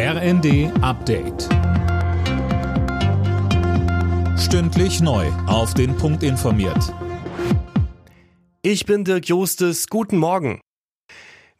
RND Update. Stündlich neu. Auf den Punkt informiert. Ich bin Dirk Jostes. Guten Morgen.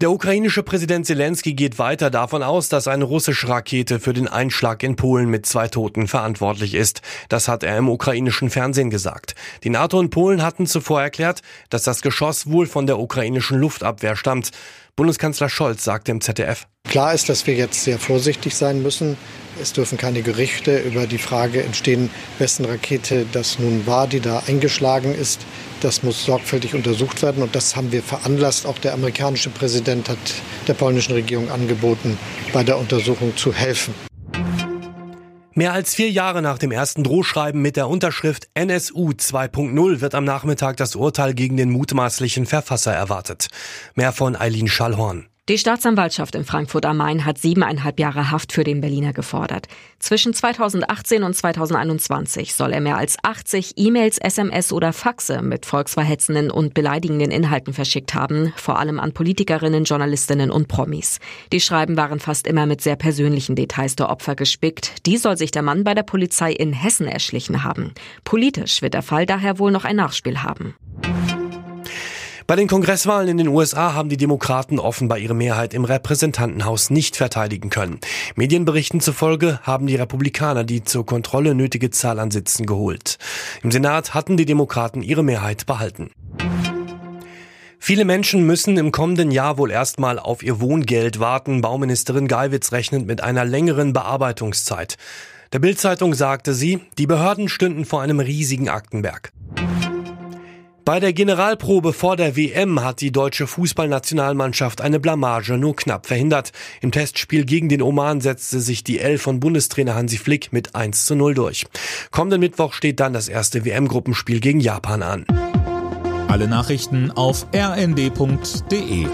Der ukrainische Präsident Zelensky geht weiter davon aus, dass eine russische Rakete für den Einschlag in Polen mit zwei Toten verantwortlich ist. Das hat er im ukrainischen Fernsehen gesagt. Die NATO und Polen hatten zuvor erklärt, dass das Geschoss wohl von der ukrainischen Luftabwehr stammt. Bundeskanzler Scholz sagte im ZDF. Klar ist, dass wir jetzt sehr vorsichtig sein müssen. Es dürfen keine Gerüchte über die Frage entstehen, wessen Rakete das nun war, die da eingeschlagen ist. Das muss sorgfältig untersucht werden und das haben wir veranlasst. Auch der amerikanische Präsident hat der polnischen Regierung angeboten, bei der Untersuchung zu helfen. Mehr als vier Jahre nach dem ersten Drohschreiben mit der Unterschrift NSU 2.0 wird am Nachmittag das Urteil gegen den mutmaßlichen Verfasser erwartet. Mehr von Eileen Schallhorn. Die Staatsanwaltschaft in Frankfurt am Main hat siebeneinhalb Jahre Haft für den Berliner gefordert. Zwischen 2018 und 2021 soll er mehr als 80 E-Mails, SMS oder Faxe mit volksverhetzenden und beleidigenden Inhalten verschickt haben, vor allem an Politikerinnen, Journalistinnen und Promis. Die Schreiben waren fast immer mit sehr persönlichen Details der Opfer gespickt. Die soll sich der Mann bei der Polizei in Hessen erschlichen haben. Politisch wird der Fall daher wohl noch ein Nachspiel haben. Bei den Kongresswahlen in den USA haben die Demokraten offenbar ihre Mehrheit im Repräsentantenhaus nicht verteidigen können. Medienberichten zufolge haben die Republikaner die zur Kontrolle nötige Zahl an Sitzen geholt. Im Senat hatten die Demokraten ihre Mehrheit behalten. Viele Menschen müssen im kommenden Jahr wohl erstmal auf ihr Wohngeld warten. Bauministerin Geiwitz rechnet mit einer längeren Bearbeitungszeit. Der Bildzeitung sagte sie, die Behörden stünden vor einem riesigen Aktenberg. Bei der Generalprobe vor der WM hat die deutsche Fußballnationalmannschaft eine Blamage nur knapp verhindert. Im Testspiel gegen den Oman setzte sich die Elf von Bundestrainer Hansi Flick mit 1 zu 0 durch. Kommenden Mittwoch steht dann das erste WM-Gruppenspiel gegen Japan an. Alle Nachrichten auf rnd.de